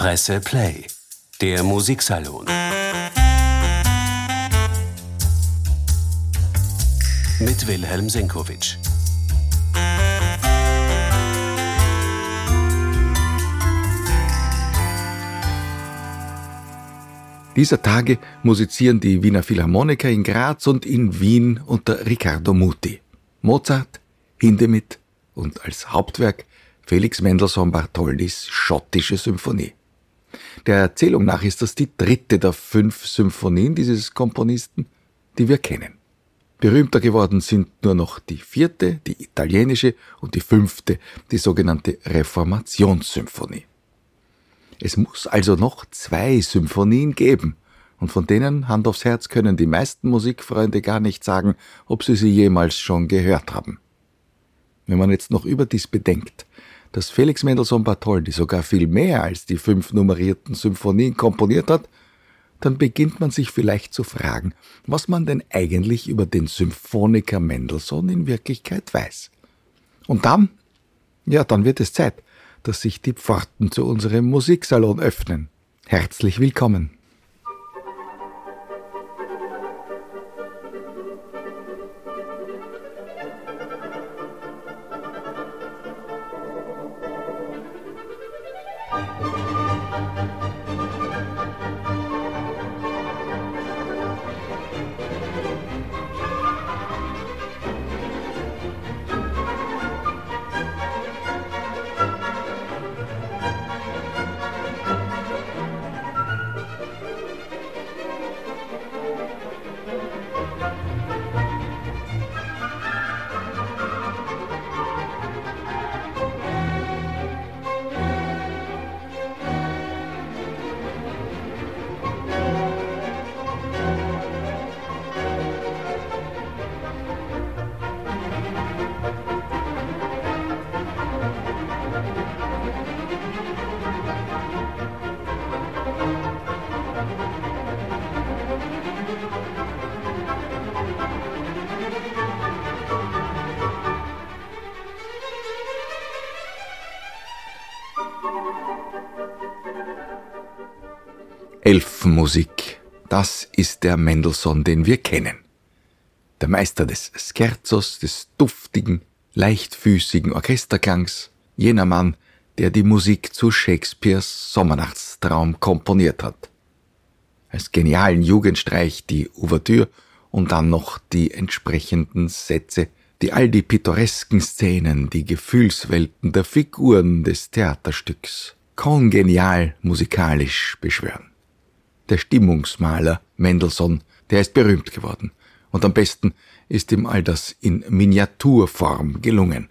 Presse Play, der Musiksalon. Mit Wilhelm Senkowitsch. Dieser Tage musizieren die Wiener Philharmoniker in Graz und in Wien unter Riccardo Muti. Mozart, Hindemith und als Hauptwerk Felix Mendelssohn Bartholdis Schottische Symphonie. Der Erzählung nach ist das die dritte der fünf Symphonien dieses Komponisten, die wir kennen. Berühmter geworden sind nur noch die vierte, die italienische und die fünfte, die sogenannte Reformationssymphonie. Es muss also noch zwei Symphonien geben, und von denen, Hand aufs Herz, können die meisten Musikfreunde gar nicht sagen, ob sie sie jemals schon gehört haben. Wenn man jetzt noch überdies bedenkt, dass Felix Mendelssohn Bartholdy sogar viel mehr als die fünf nummerierten Symphonien komponiert hat, dann beginnt man sich vielleicht zu fragen, was man denn eigentlich über den Symphoniker Mendelssohn in Wirklichkeit weiß. Und dann, ja, dann wird es Zeit, dass sich die Pforten zu unserem Musiksalon öffnen. Herzlich willkommen. Ist der Mendelssohn, den wir kennen. Der Meister des Scherzos, des duftigen, leichtfüßigen Orchesterklangs, jener Mann, der die Musik zu Shakespeares Sommernachtstraum komponiert hat. Als genialen Jugendstreich die Ouvertüre und dann noch die entsprechenden Sätze, die all die pittoresken Szenen, die Gefühlswelten der Figuren des Theaterstücks kongenial musikalisch beschwören der Stimmungsmaler Mendelssohn, der ist berühmt geworden. Und am besten ist ihm all das in Miniaturform gelungen.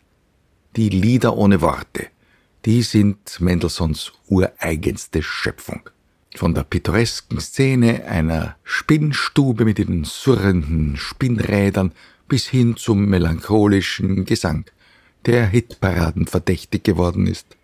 Die Lieder ohne Worte, die sind Mendelssohns ureigenste Schöpfung. Von der pittoresken Szene einer Spinnstube mit den surrenden Spinnrädern bis hin zum melancholischen Gesang, der Hitparaden verdächtig geworden ist.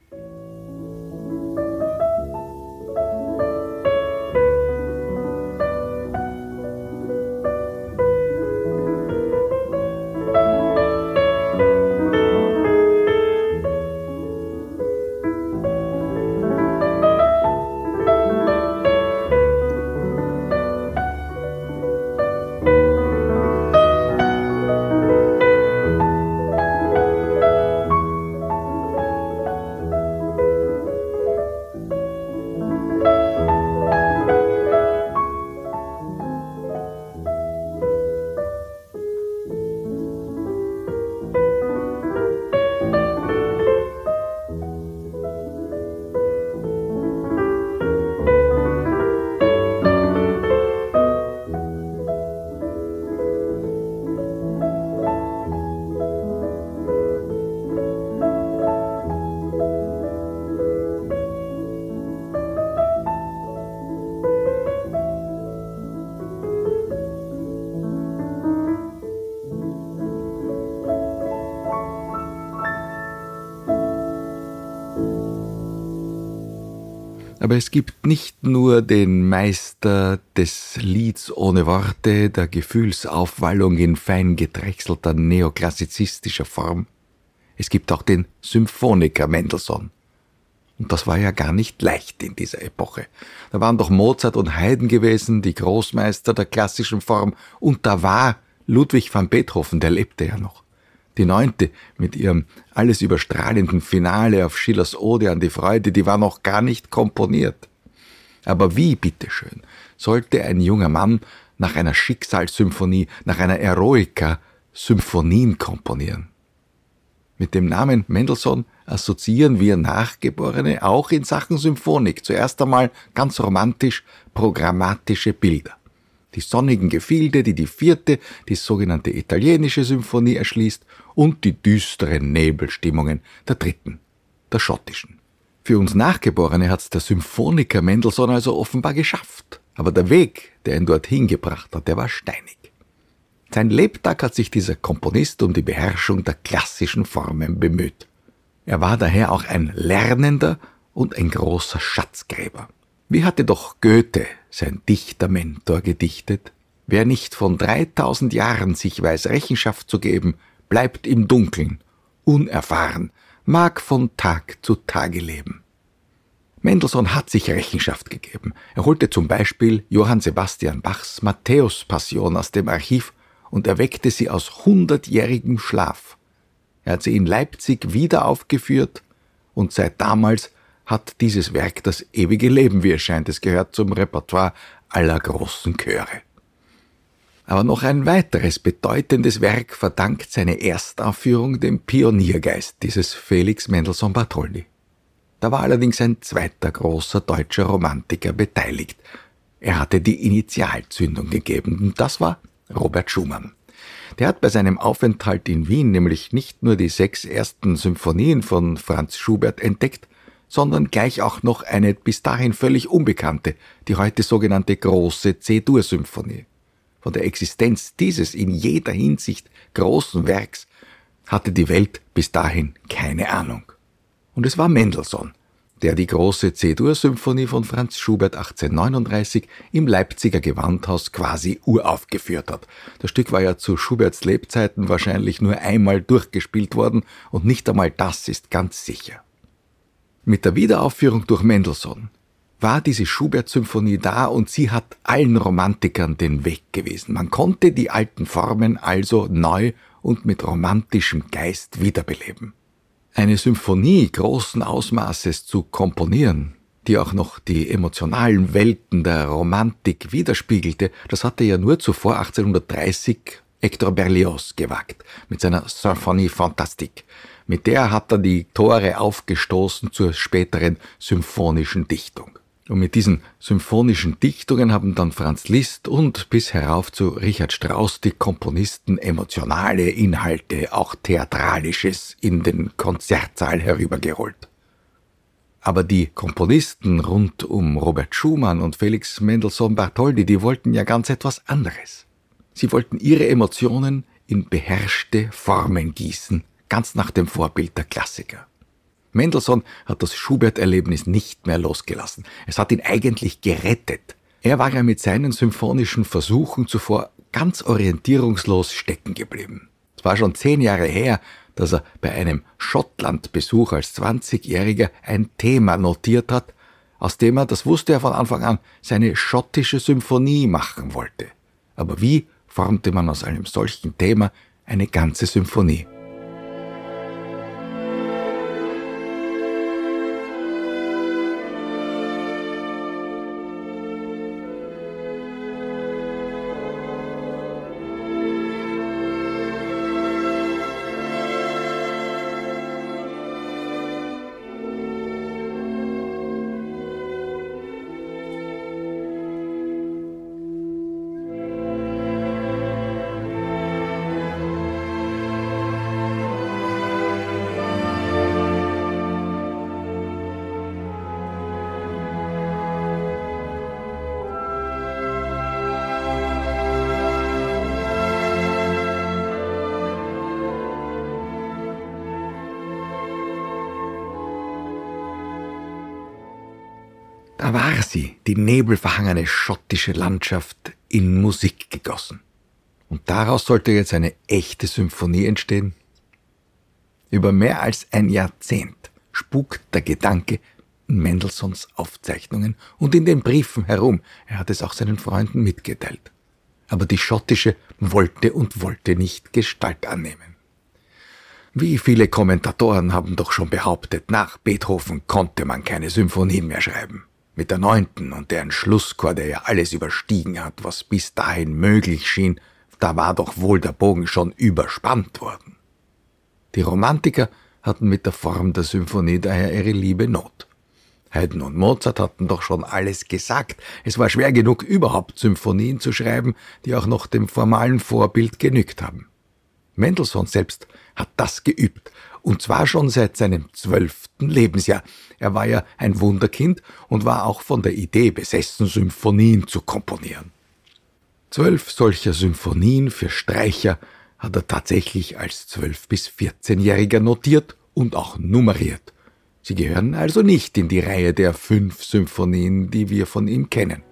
Aber es gibt nicht nur den Meister des Lieds ohne Worte, der Gefühlsaufwallung in fein gedrechselter neoklassizistischer Form. Es gibt auch den Symphoniker Mendelssohn. Und das war ja gar nicht leicht in dieser Epoche. Da waren doch Mozart und Haydn gewesen, die Großmeister der klassischen Form, und da war Ludwig van Beethoven, der lebte ja noch. Die neunte mit ihrem alles überstrahlenden Finale auf Schillers Ode an die Freude, die war noch gar nicht komponiert. Aber wie, bitteschön, sollte ein junger Mann nach einer Schicksalssymphonie, nach einer Eroica Symphonien komponieren? Mit dem Namen Mendelssohn assoziieren wir Nachgeborene auch in Sachen Symphonik zuerst einmal ganz romantisch programmatische Bilder die sonnigen Gefilde, die die vierte, die sogenannte italienische Symphonie erschließt, und die düsteren Nebelstimmungen der dritten, der schottischen. Für uns Nachgeborene hat's der Symphoniker Mendelssohn also offenbar geschafft. Aber der Weg, der ihn dorthin gebracht hat, der war steinig. Sein Lebtag hat sich dieser Komponist um die Beherrschung der klassischen Formen bemüht. Er war daher auch ein Lernender und ein großer Schatzgräber. Wie hatte doch Goethe, sein Dichtermentor, gedichtet? Wer nicht von 3000 Jahren sich weiß Rechenschaft zu geben, bleibt im Dunkeln, unerfahren, mag von Tag zu Tage leben. Mendelssohn hat sich Rechenschaft gegeben. Er holte zum Beispiel Johann Sebastian Bachs Matthäus-Passion aus dem Archiv und erweckte sie aus hundertjährigem Schlaf. Er hat sie in Leipzig wieder aufgeführt und seit damals hat dieses Werk das ewige Leben, wie es scheint. Es gehört zum Repertoire aller großen Chöre. Aber noch ein weiteres bedeutendes Werk verdankt seine Erstaufführung dem Pioniergeist dieses Felix Mendelssohn Bartholdy. Da war allerdings ein zweiter großer deutscher Romantiker beteiligt. Er hatte die Initialzündung gegeben, und das war Robert Schumann. Der hat bei seinem Aufenthalt in Wien nämlich nicht nur die sechs ersten Symphonien von Franz Schubert entdeckt, sondern gleich auch noch eine bis dahin völlig unbekannte, die heute sogenannte große C-Dur-Symphonie. Von der Existenz dieses in jeder Hinsicht großen Werks hatte die Welt bis dahin keine Ahnung. Und es war Mendelssohn, der die große C-Dur-Symphonie von Franz Schubert 1839 im Leipziger Gewandhaus quasi uraufgeführt hat. Das Stück war ja zu Schuberts Lebzeiten wahrscheinlich nur einmal durchgespielt worden und nicht einmal das ist ganz sicher. Mit der Wiederaufführung durch Mendelssohn war diese Schubert-Symphonie da und sie hat allen Romantikern den Weg gewesen. Man konnte die alten Formen also neu und mit romantischem Geist wiederbeleben. Eine Symphonie großen Ausmaßes zu komponieren, die auch noch die emotionalen Welten der Romantik widerspiegelte, das hatte ja nur zuvor 1830 Hector Berlioz gewagt mit seiner Symphonie Fantastique. Mit der hat er die Tore aufgestoßen zur späteren symphonischen Dichtung. Und mit diesen symphonischen Dichtungen haben dann Franz Liszt und bis herauf zu Richard Strauss die Komponisten emotionale Inhalte, auch Theatralisches in den Konzertsaal herübergeholt. Aber die Komponisten rund um Robert Schumann und Felix Mendelssohn Bartholdy, die wollten ja ganz etwas anderes. Sie wollten ihre Emotionen in beherrschte Formen gießen, ganz nach dem Vorbild der Klassiker. Mendelssohn hat das Schubert-Erlebnis nicht mehr losgelassen. Es hat ihn eigentlich gerettet. Er war ja mit seinen symphonischen Versuchen zuvor ganz orientierungslos stecken geblieben. Es war schon zehn Jahre her, dass er bei einem Schottland-Besuch als 20-Jähriger ein Thema notiert hat, aus dem er, das wusste er von Anfang an, seine schottische Symphonie machen wollte. Aber wie formte man aus einem solchen Thema eine ganze Symphonie? Die nebelverhangene schottische Landschaft, in Musik gegossen. Und daraus sollte jetzt eine echte Symphonie entstehen? Über mehr als ein Jahrzehnt spukt der Gedanke in Mendelssohns Aufzeichnungen und in den Briefen herum. Er hat es auch seinen Freunden mitgeteilt. Aber die schottische wollte und wollte nicht Gestalt annehmen. Wie viele Kommentatoren haben doch schon behauptet, nach Beethoven konnte man keine Symphonien mehr schreiben. Mit der neunten und deren Schlusschor, der ja alles überstiegen hat, was bis dahin möglich schien, da war doch wohl der Bogen schon überspannt worden. Die Romantiker hatten mit der Form der Symphonie daher ihre liebe Not. Haydn und Mozart hatten doch schon alles gesagt. Es war schwer genug, überhaupt Symphonien zu schreiben, die auch noch dem formalen Vorbild genügt haben. Mendelssohn selbst hat das geübt, und zwar schon seit seinem zwölften Lebensjahr. Er war ja ein Wunderkind und war auch von der Idee besessen, Symphonien zu komponieren. Zwölf solcher Symphonien für Streicher hat er tatsächlich als zwölf bis vierzehnjähriger notiert und auch nummeriert. Sie gehören also nicht in die Reihe der fünf Symphonien, die wir von ihm kennen.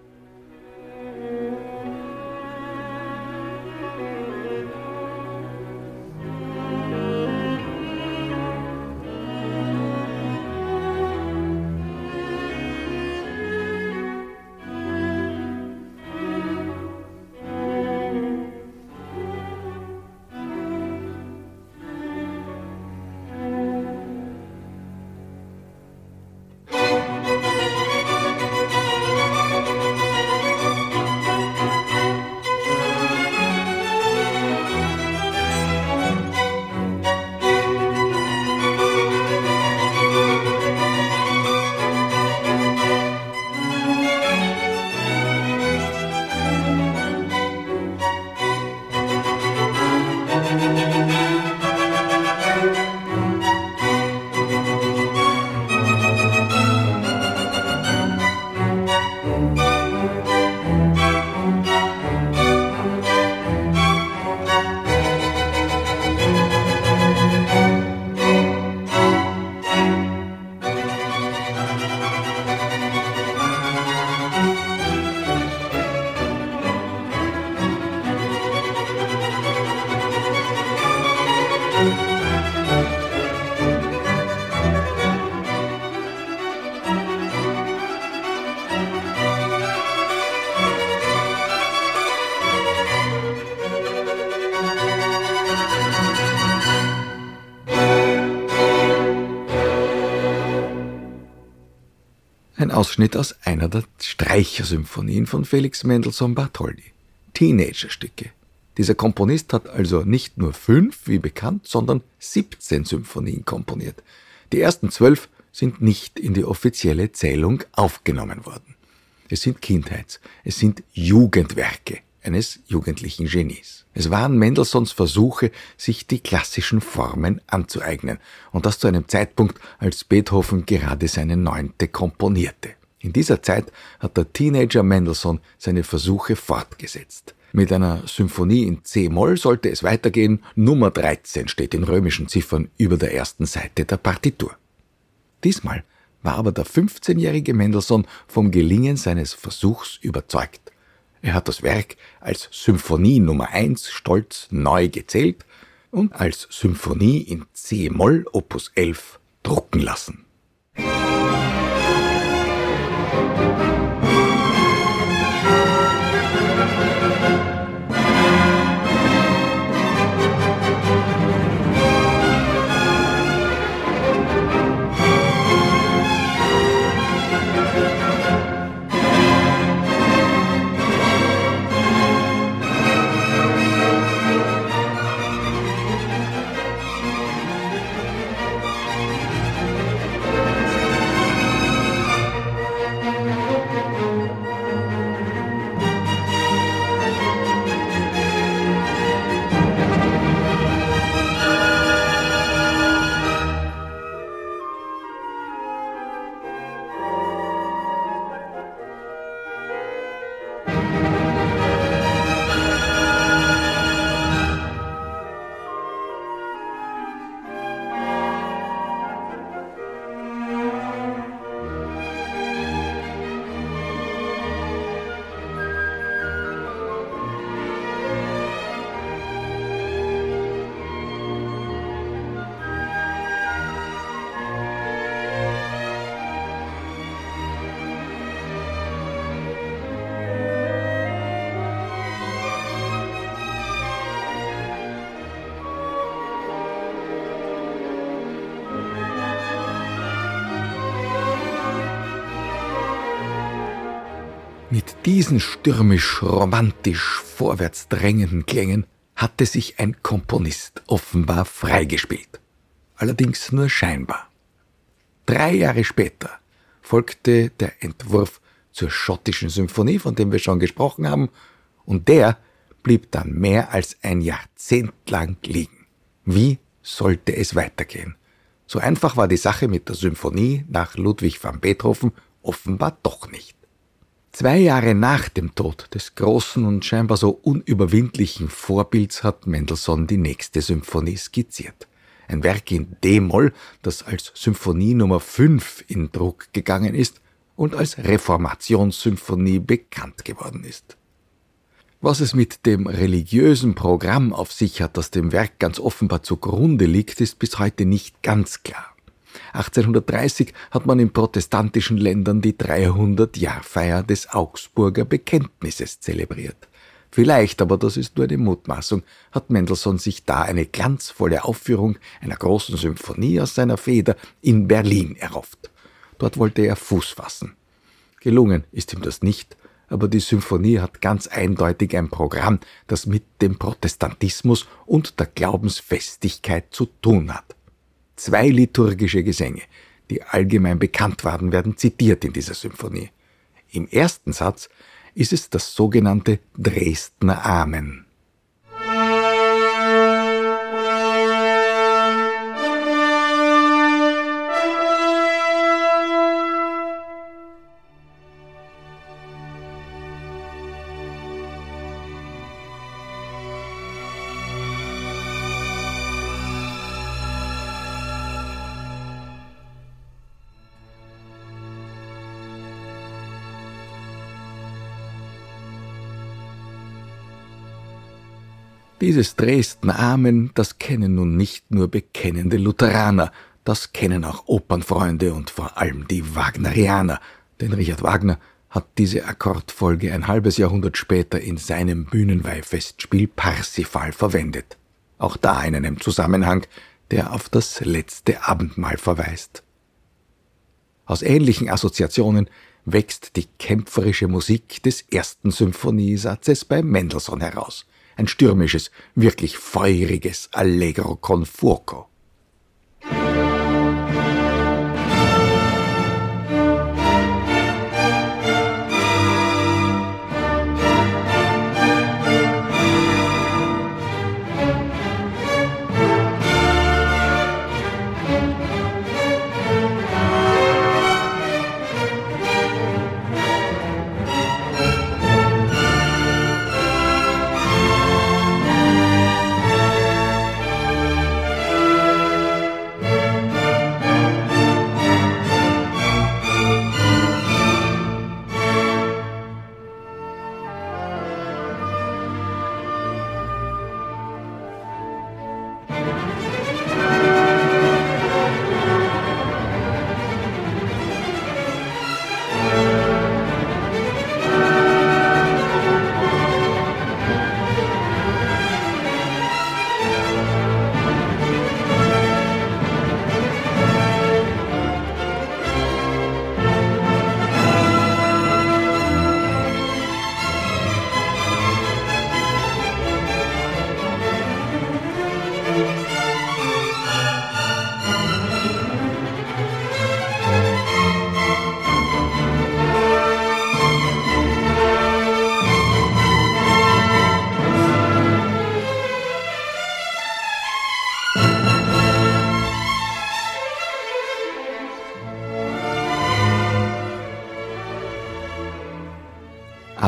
Ausschnitt aus einer der Streichersymphonien von Felix Mendelssohn Bartholdy. Teenagerstücke. Dieser Komponist hat also nicht nur fünf, wie bekannt, sondern 17 Symphonien komponiert. Die ersten zwölf sind nicht in die offizielle Zählung aufgenommen worden. Es sind Kindheits-, es sind Jugendwerke eines jugendlichen Genies. Es waren Mendelssohns Versuche, sich die klassischen Formen anzueignen, und das zu einem Zeitpunkt, als Beethoven gerade seine neunte komponierte. In dieser Zeit hat der Teenager Mendelssohn seine Versuche fortgesetzt. Mit einer Symphonie in C-Moll sollte es weitergehen. Nummer 13 steht in römischen Ziffern über der ersten Seite der Partitur. Diesmal war aber der 15-jährige Mendelssohn vom Gelingen seines Versuchs überzeugt. Er hat das Werk als Symphonie Nummer 1 stolz neu gezählt und als Symphonie in C-Moll Opus 11 drucken lassen. Mit diesen stürmisch, romantisch, vorwärts drängenden Klängen hatte sich ein Komponist offenbar freigespielt. Allerdings nur scheinbar. Drei Jahre später folgte der Entwurf zur schottischen Symphonie, von dem wir schon gesprochen haben, und der blieb dann mehr als ein Jahrzehnt lang liegen. Wie sollte es weitergehen? So einfach war die Sache mit der Symphonie nach Ludwig van Beethoven offenbar doch nicht. Zwei Jahre nach dem Tod des großen und scheinbar so unüberwindlichen Vorbilds hat Mendelssohn die nächste Symphonie skizziert. Ein Werk in D-Moll, das als Symphonie Nummer 5 in Druck gegangen ist und als Reformationssymphonie bekannt geworden ist. Was es mit dem religiösen Programm auf sich hat, das dem Werk ganz offenbar zugrunde liegt, ist bis heute nicht ganz klar. 1830 hat man in protestantischen Ländern die 300-Jahrfeier des Augsburger Bekenntnisses zelebriert. Vielleicht, aber das ist nur eine Mutmaßung, hat Mendelssohn sich da eine glanzvolle Aufführung einer großen Symphonie aus seiner Feder in Berlin erhofft. Dort wollte er Fuß fassen. Gelungen ist ihm das nicht, aber die Symphonie hat ganz eindeutig ein Programm, das mit dem Protestantismus und der Glaubensfestigkeit zu tun hat. Zwei liturgische Gesänge, die allgemein bekannt waren, werden zitiert in dieser Symphonie. Im ersten Satz ist es das sogenannte Dresdner Amen. Dieses Dresdner Amen, das kennen nun nicht nur bekennende Lutheraner, das kennen auch Opernfreunde und vor allem die Wagnerianer, denn Richard Wagner hat diese Akkordfolge ein halbes Jahrhundert später in seinem Bühnenweihfestspiel Parsifal verwendet. Auch da in einem Zusammenhang, der auf das letzte Abendmahl verweist. Aus ähnlichen Assoziationen wächst die kämpferische Musik des ersten Symphoniesatzes bei Mendelssohn heraus ein stürmisches, wirklich feuriges Allegro con fuoco.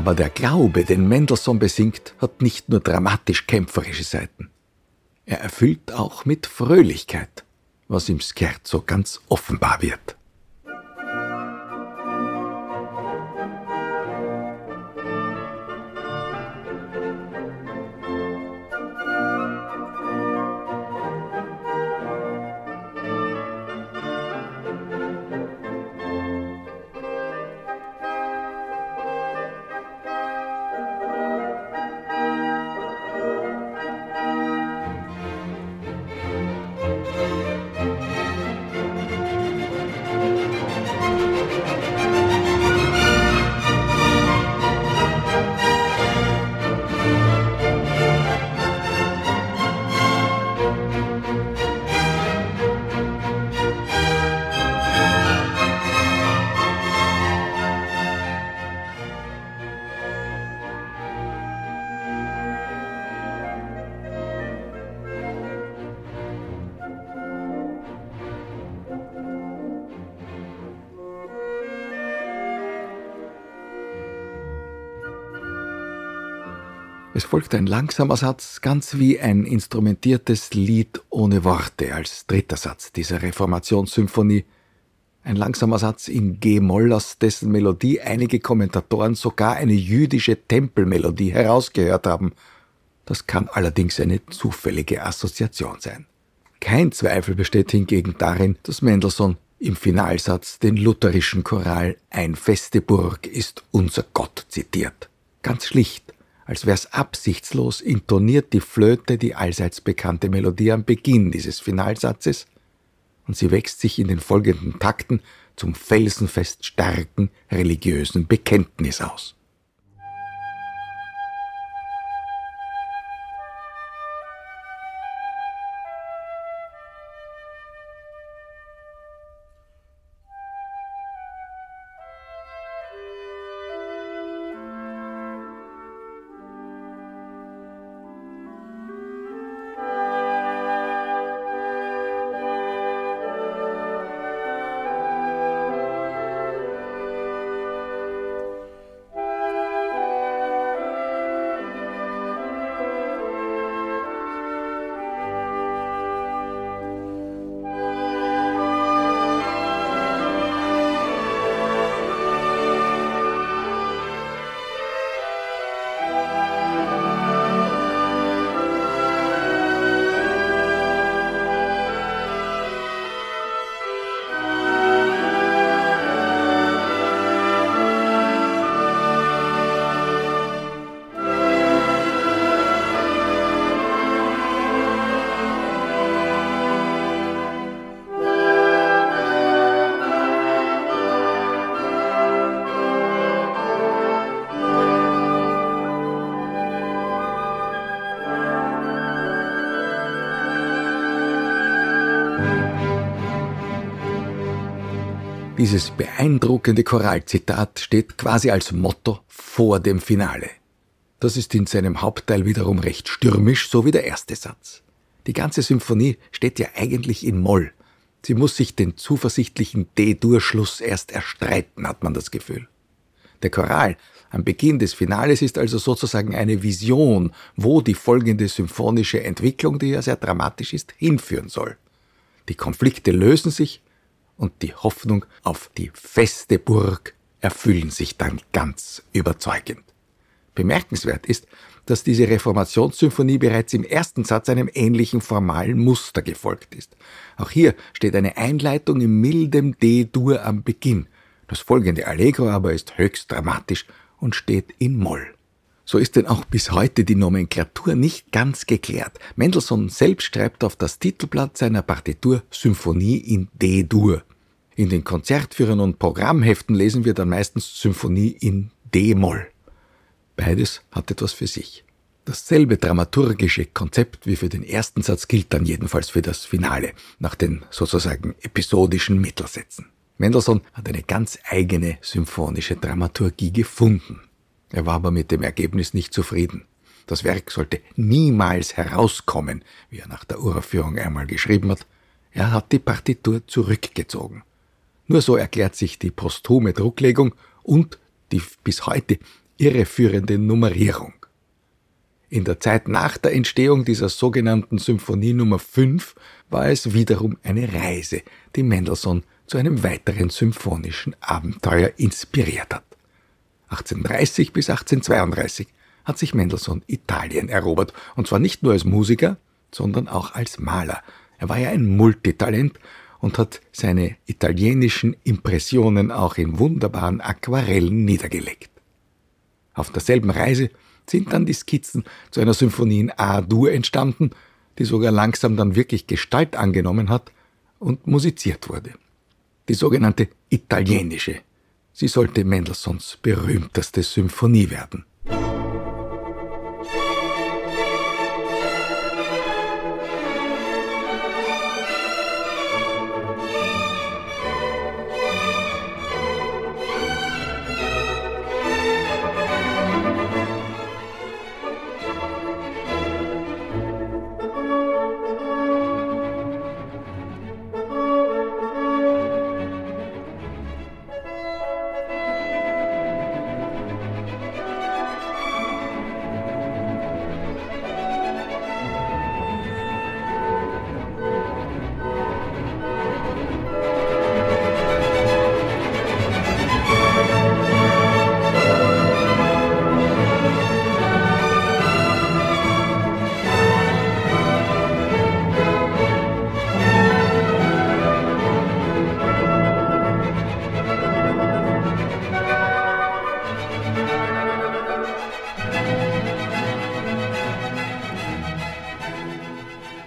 Aber der Glaube, den Mendelssohn besingt, hat nicht nur dramatisch kämpferische Seiten. Er erfüllt auch mit Fröhlichkeit, was im Scherzo ganz offenbar wird. Folgt ein langsamer Satz, ganz wie ein instrumentiertes Lied ohne Worte als dritter Satz dieser Reformationssymphonie. Ein langsamer Satz in G-Moll, aus dessen Melodie einige Kommentatoren sogar eine jüdische Tempelmelodie herausgehört haben. Das kann allerdings eine zufällige Assoziation sein. Kein Zweifel besteht hingegen darin, dass Mendelssohn im Finalsatz den lutherischen Choral Ein feste Burg ist unser Gott zitiert. Ganz schlicht, als wär's absichtslos, intoniert die Flöte die allseits bekannte Melodie am Beginn dieses Finalsatzes und sie wächst sich in den folgenden Takten zum felsenfest starken religiösen Bekenntnis aus. Dieses beeindruckende Choralzitat steht quasi als Motto vor dem Finale. Das ist in seinem Hauptteil wiederum recht stürmisch, so wie der erste Satz. Die ganze Symphonie steht ja eigentlich in Moll. Sie muss sich den zuversichtlichen D-Dur-Schluss erst erstreiten, hat man das Gefühl. Der Choral am Beginn des Finales ist also sozusagen eine Vision, wo die folgende symphonische Entwicklung, die ja sehr dramatisch ist, hinführen soll. Die Konflikte lösen sich und die Hoffnung auf die feste Burg erfüllen sich dann ganz überzeugend. Bemerkenswert ist, dass diese Reformationssymphonie bereits im ersten Satz einem ähnlichen formalen Muster gefolgt ist. Auch hier steht eine Einleitung in mildem D-Dur am Beginn. Das folgende Allegro aber ist höchst dramatisch und steht in Moll. So ist denn auch bis heute die Nomenklatur nicht ganz geklärt. Mendelssohn selbst schreibt auf das Titelblatt seiner Partitur Symphonie in D-Dur. In den Konzertführern und Programmheften lesen wir dann meistens Symphonie in D-Moll. Beides hat etwas für sich. Dasselbe dramaturgische Konzept wie für den ersten Satz gilt dann jedenfalls für das Finale, nach den sozusagen episodischen Mittelsätzen. Mendelssohn hat eine ganz eigene symphonische Dramaturgie gefunden. Er war aber mit dem Ergebnis nicht zufrieden. Das Werk sollte niemals herauskommen, wie er nach der Uraufführung einmal geschrieben hat. Er hat die Partitur zurückgezogen. Nur so erklärt sich die posthume Drucklegung und die bis heute irreführende Nummerierung. In der Zeit nach der Entstehung dieser sogenannten Symphonie Nummer 5 war es wiederum eine Reise, die Mendelssohn zu einem weiteren symphonischen Abenteuer inspiriert hat. 1830 bis 1832 hat sich Mendelssohn Italien erobert, und zwar nicht nur als Musiker, sondern auch als Maler. Er war ja ein Multitalent und hat seine italienischen Impressionen auch in wunderbaren Aquarellen niedergelegt. Auf derselben Reise sind dann die Skizzen zu einer Symphonie in A-Dur entstanden, die sogar langsam dann wirklich Gestalt angenommen hat und musiziert wurde. Die sogenannte italienische. Sie sollte Mendelssohns berühmteste Symphonie werden.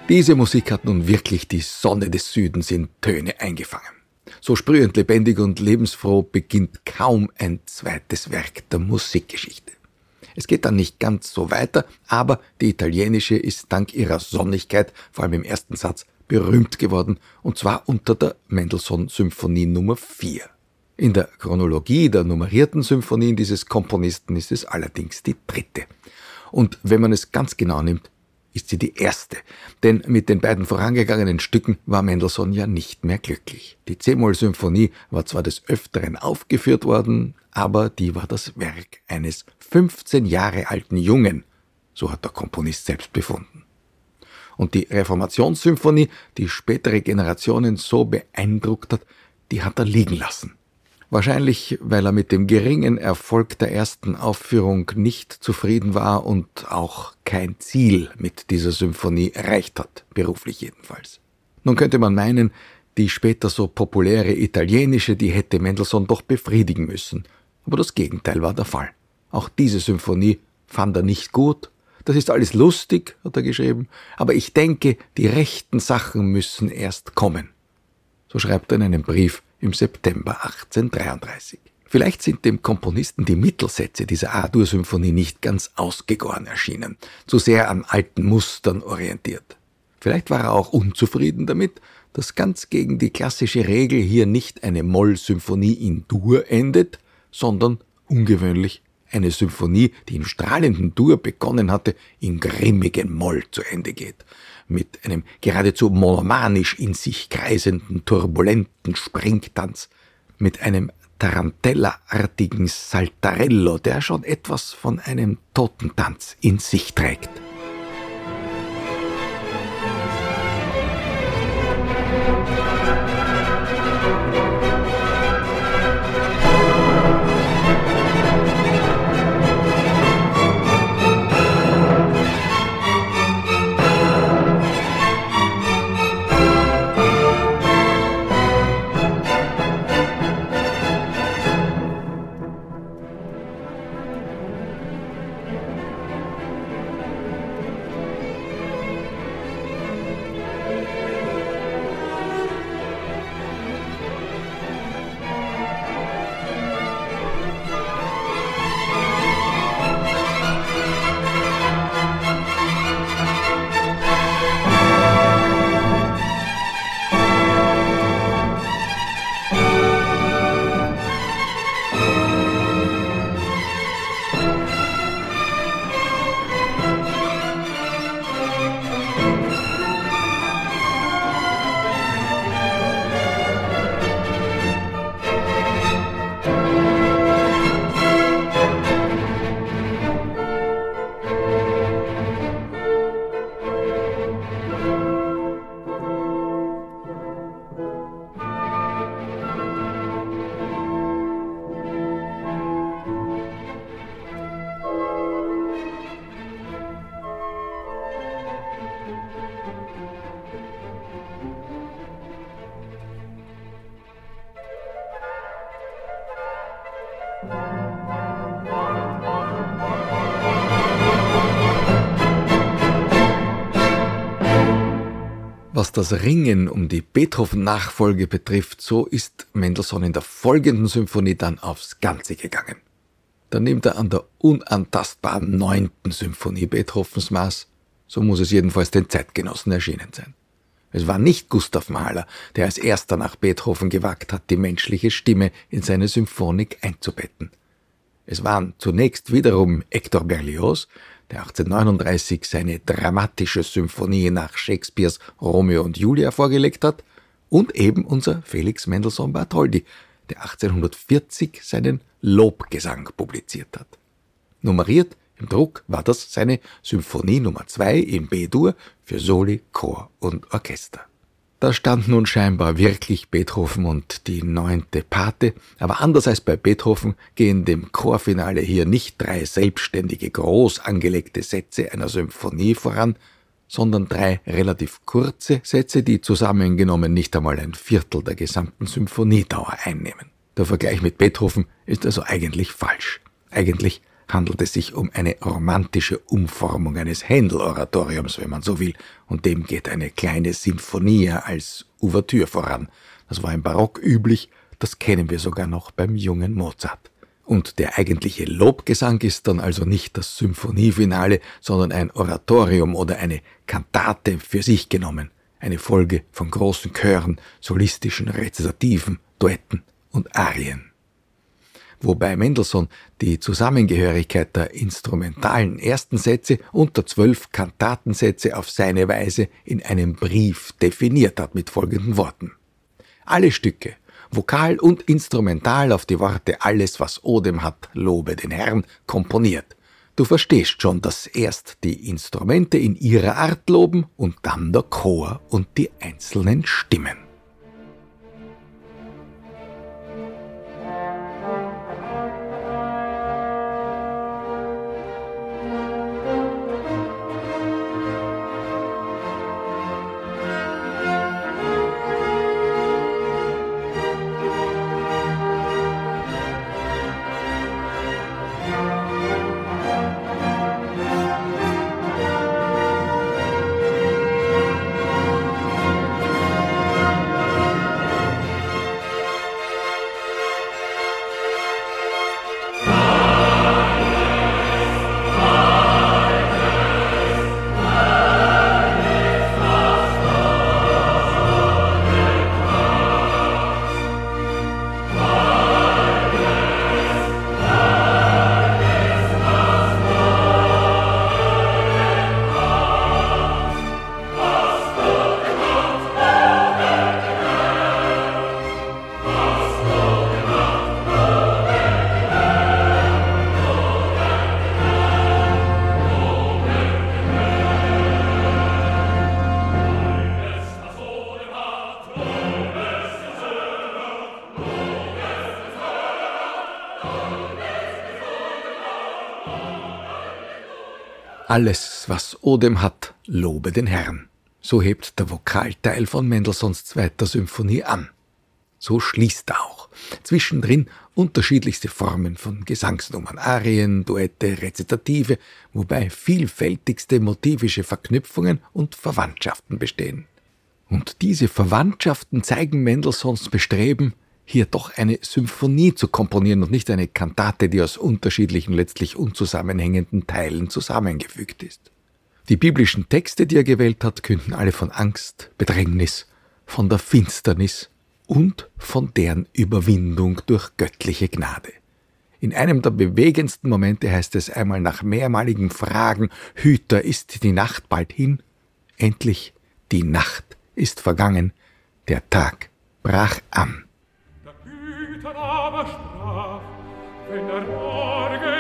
Diese Musik hat nun wirklich die Sonne des Südens in Töne eingefangen. So sprühend lebendig und lebensfroh beginnt kaum ein zweites Werk der Musikgeschichte. Es geht dann nicht ganz so weiter, aber die italienische ist dank ihrer Sonnigkeit, vor allem im ersten Satz, berühmt geworden, und zwar unter der Mendelssohn-Symphonie Nummer 4. In der Chronologie der nummerierten Symphonien dieses Komponisten ist es allerdings die dritte. Und wenn man es ganz genau nimmt, ist sie die erste, denn mit den beiden vorangegangenen Stücken war Mendelssohn ja nicht mehr glücklich. Die C-Moll-Symphonie war zwar des Öfteren aufgeführt worden, aber die war das Werk eines 15 Jahre alten Jungen, so hat der Komponist selbst befunden. Und die Reformationssymphonie, die spätere Generationen so beeindruckt hat, die hat er liegen lassen. Wahrscheinlich, weil er mit dem geringen Erfolg der ersten Aufführung nicht zufrieden war und auch kein Ziel mit dieser Symphonie erreicht hat, beruflich jedenfalls. Nun könnte man meinen, die später so populäre italienische, die hätte Mendelssohn doch befriedigen müssen. Aber das Gegenteil war der Fall. Auch diese Symphonie fand er nicht gut. Das ist alles lustig, hat er geschrieben, aber ich denke, die rechten Sachen müssen erst kommen. So schreibt er in einem Brief im September 1833. Vielleicht sind dem Komponisten die Mittelsätze dieser A-Dur-Symphonie nicht ganz ausgegoren erschienen, zu sehr an alten Mustern orientiert. Vielleicht war er auch unzufrieden damit, dass ganz gegen die klassische Regel hier nicht eine Moll-Symphonie in Dur endet, sondern ungewöhnlich eine Symphonie, die in strahlenden Dur begonnen hatte, in grimmigem Moll zu Ende geht mit einem geradezu monomanisch in sich kreisenden, turbulenten Springtanz, mit einem Tarantella-artigen Saltarello, der schon etwas von einem Totentanz in sich trägt. Das Ringen um die Beethoven-Nachfolge betrifft, so ist Mendelssohn in der folgenden Symphonie dann aufs Ganze gegangen. Da nimmt er an der unantastbaren neunten Symphonie Beethovens Maß, so muss es jedenfalls den Zeitgenossen erschienen sein. Es war nicht Gustav Mahler, der als erster nach Beethoven gewagt hat, die menschliche Stimme in seine Symphonik einzubetten. Es waren zunächst wiederum Hector Berlioz, der 1839 seine dramatische Symphonie nach Shakespeares Romeo und Julia vorgelegt hat, und eben unser Felix Mendelssohn Bartholdy, der 1840 seinen Lobgesang publiziert hat. Nummeriert im Druck war das seine Symphonie Nummer 2 in B-Dur für Soli, Chor und Orchester. Da stand nun scheinbar wirklich Beethoven und die neunte Pate, aber anders als bei Beethoven gehen dem Chorfinale hier nicht drei selbstständige, groß angelegte Sätze einer Symphonie voran, sondern drei relativ kurze Sätze, die zusammengenommen nicht einmal ein Viertel der gesamten Symphoniedauer einnehmen. Der Vergleich mit Beethoven ist also eigentlich falsch. Eigentlich handelt es sich um eine romantische Umformung eines Händel-Oratoriums, wenn man so will, und dem geht eine kleine Sinfonie als Ouvertüre voran. Das war im Barock üblich, das kennen wir sogar noch beim jungen Mozart. Und der eigentliche Lobgesang ist dann also nicht das Symphoniefinale, sondern ein Oratorium oder eine Kantate für sich genommen, eine Folge von großen Chören, solistischen Rezitativen, Duetten und Arien wobei Mendelssohn die Zusammengehörigkeit der instrumentalen ersten Sätze und der zwölf Kantatensätze auf seine Weise in einem Brief definiert hat mit folgenden Worten. Alle Stücke, vokal und instrumental auf die Worte alles, was Odem hat, lobe den Herrn, komponiert. Du verstehst schon, dass erst die Instrumente in ihrer Art loben und dann der Chor und die einzelnen Stimmen. Alles, was Odem hat, lobe den Herrn. So hebt der Vokalteil von Mendelssohns zweiter Symphonie an. So schließt er auch. Zwischendrin unterschiedlichste Formen von Gesangsnummern, Arien, Duette, Rezitative, wobei vielfältigste motivische Verknüpfungen und Verwandtschaften bestehen. Und diese Verwandtschaften zeigen Mendelssohns Bestreben, hier doch eine Symphonie zu komponieren und nicht eine Kantate, die aus unterschiedlichen, letztlich unzusammenhängenden Teilen zusammengefügt ist. Die biblischen Texte, die er gewählt hat, künden alle von Angst, Bedrängnis, von der Finsternis und von deren Überwindung durch göttliche Gnade. In einem der bewegendsten Momente heißt es einmal nach mehrmaligen Fragen, Hüter, ist die Nacht bald hin? Endlich, die Nacht ist vergangen, der Tag brach an. aber sprach, wenn der morgen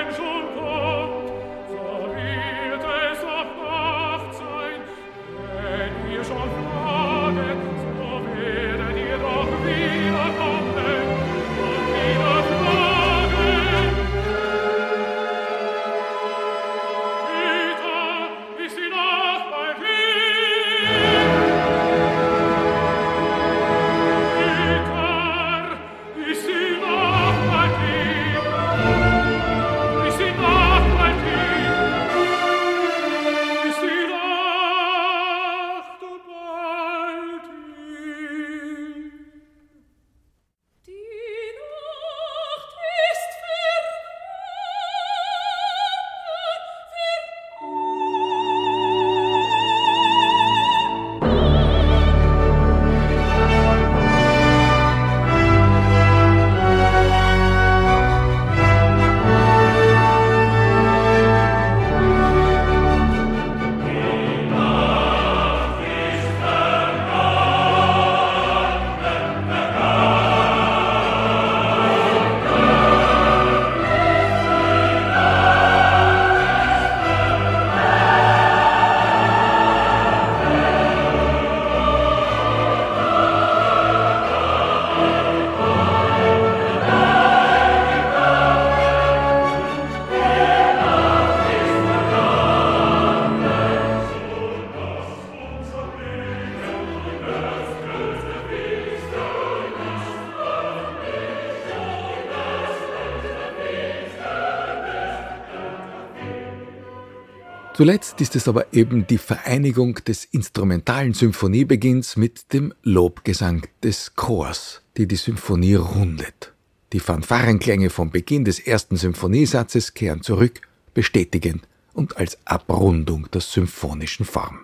Zuletzt ist es aber eben die Vereinigung des instrumentalen Symphoniebeginns mit dem Lobgesang des Chors, die die Symphonie rundet. Die Fanfarenklänge vom Beginn des ersten Symphoniesatzes kehren zurück, bestätigend und als Abrundung der symphonischen Form.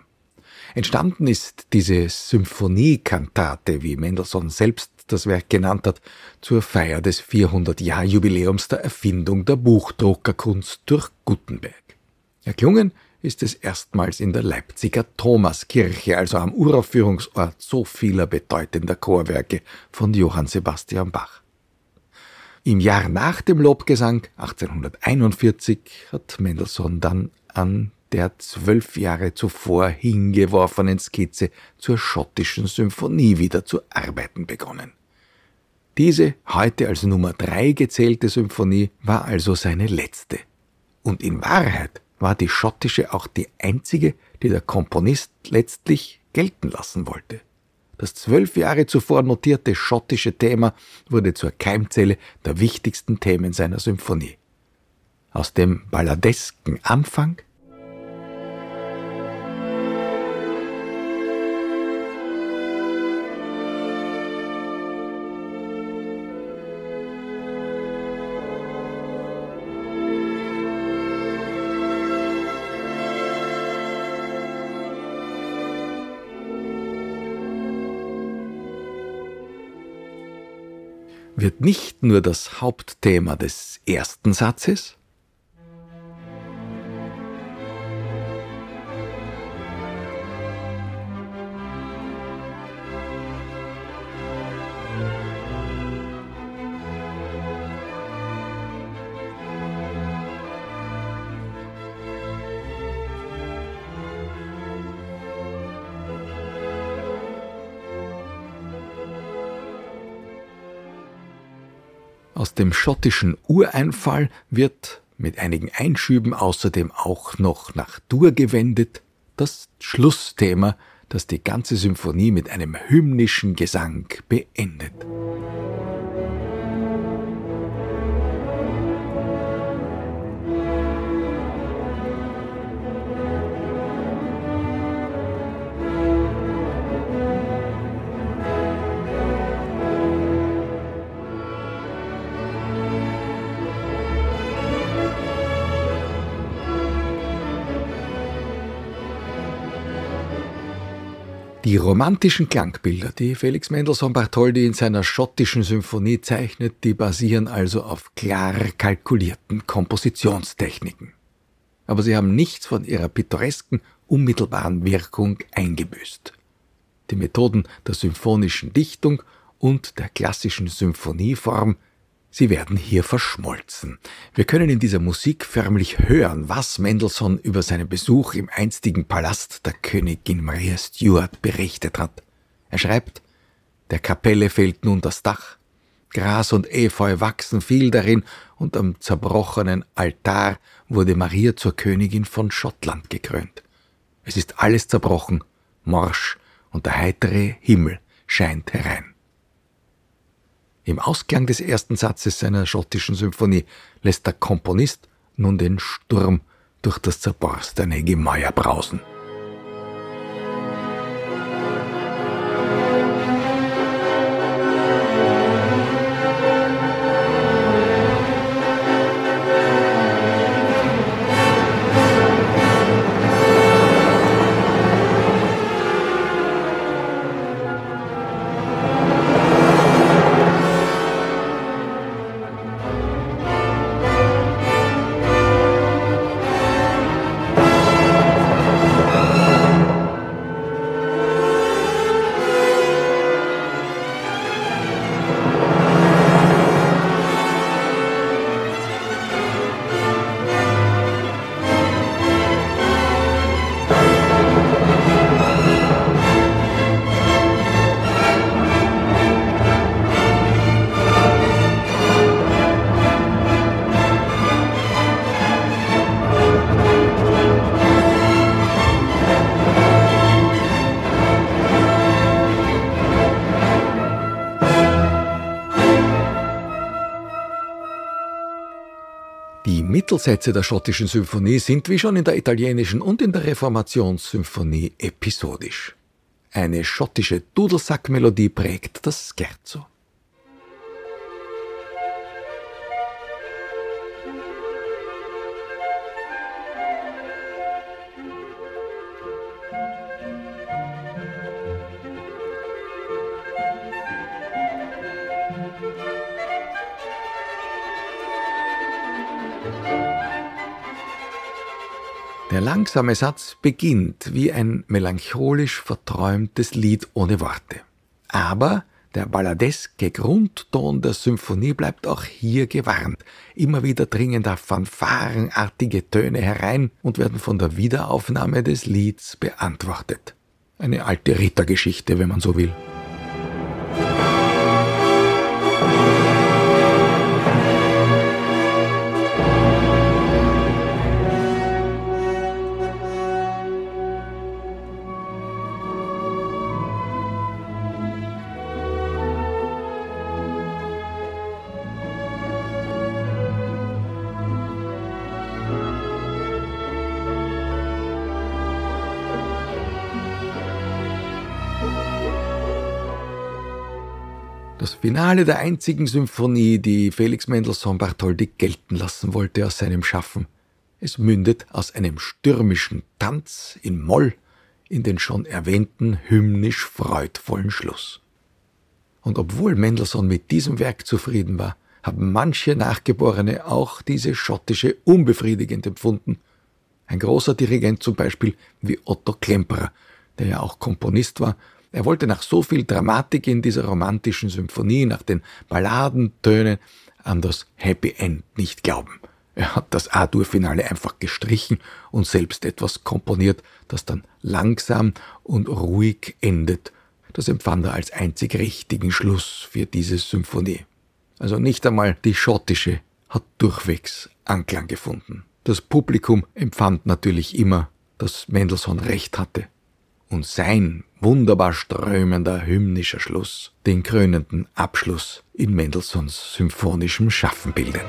Entstanden ist diese Symphoniekantate, wie Mendelssohn selbst das Werk genannt hat, zur Feier des 400-Jahr-Jubiläums der Erfindung der Buchdruckerkunst durch Gutenberg. Erklungen ist es erstmals in der Leipziger Thomaskirche, also am Uraufführungsort so vieler bedeutender Chorwerke von Johann Sebastian Bach. Im Jahr nach dem Lobgesang, 1841, hat Mendelssohn dann an der zwölf Jahre zuvor hingeworfenen Skizze zur schottischen Symphonie wieder zu arbeiten begonnen. Diese heute als Nummer drei gezählte Symphonie war also seine letzte. Und in Wahrheit war die schottische auch die einzige, die der Komponist letztlich gelten lassen wollte. Das zwölf Jahre zuvor notierte schottische Thema wurde zur Keimzelle der wichtigsten Themen seiner Symphonie. Aus dem balladesken Anfang wird nicht nur das Hauptthema des ersten Satzes, Aus dem schottischen Ureinfall wird mit einigen Einschüben außerdem auch noch nach Dur gewendet, das Schlussthema, das die ganze Symphonie mit einem hymnischen Gesang beendet. Die romantischen Klangbilder, die Felix Mendelssohn Bartholdy in seiner schottischen Symphonie zeichnet, die basieren also auf klar kalkulierten Kompositionstechniken. Aber sie haben nichts von ihrer pittoresken, unmittelbaren Wirkung eingebüßt. Die Methoden der symphonischen Dichtung und der klassischen Symphonieform Sie werden hier verschmolzen. Wir können in dieser Musik förmlich hören, was Mendelssohn über seinen Besuch im einstigen Palast der Königin Maria Stuart berichtet hat. Er schreibt, der Kapelle fehlt nun das Dach, Gras und Efeu wachsen viel darin, und am zerbrochenen Altar wurde Maria zur Königin von Schottland gekrönt. Es ist alles zerbrochen, morsch, und der heitere Himmel scheint herein. Im Ausklang des ersten Satzes seiner schottischen Symphonie lässt der Komponist nun den Sturm durch das zerborstene Gemäuer brausen. Die Mittelsätze der schottischen Symphonie sind wie schon in der italienischen und in der Reformationssymphonie episodisch. Eine schottische Dudelsackmelodie prägt das Scherzo. Der langsame Satz beginnt wie ein melancholisch verträumtes Lied ohne Worte. Aber der balladeske Grundton der Symphonie bleibt auch hier gewarnt. Immer wieder dringen da fanfarenartige Töne herein und werden von der Wiederaufnahme des Lieds beantwortet. Eine alte Rittergeschichte, wenn man so will. Das Finale der einzigen Symphonie, die Felix Mendelssohn Bartholdy gelten lassen wollte aus seinem Schaffen. Es mündet aus einem stürmischen Tanz in Moll in den schon erwähnten hymnisch freudvollen Schluss. Und obwohl Mendelssohn mit diesem Werk zufrieden war, haben manche Nachgeborene auch diese schottische unbefriedigend empfunden. Ein großer Dirigent zum Beispiel wie Otto Klemperer, der ja auch Komponist war er wollte nach so viel Dramatik in dieser romantischen Symphonie, nach den Balladentönen, an das Happy End nicht glauben. Er hat das A-Dur-Finale einfach gestrichen und selbst etwas komponiert, das dann langsam und ruhig endet. Das empfand er als einzig richtigen Schluss für diese Symphonie. Also nicht einmal die schottische hat durchwegs Anklang gefunden. Das Publikum empfand natürlich immer, dass Mendelssohn recht hatte und sein wunderbar strömender hymnischer Schluss den krönenden Abschluss in Mendelssohns symphonischem Schaffen bildet.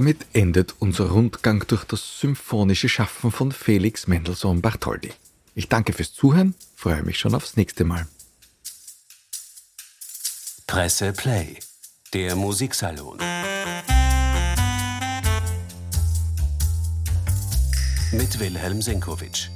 Damit endet unser Rundgang durch das symphonische Schaffen von Felix Mendelssohn Bartholdy. Ich danke fürs Zuhören, freue mich schon aufs nächste Mal. Presse Play, der Musiksalon. Mit Wilhelm Senkowitsch.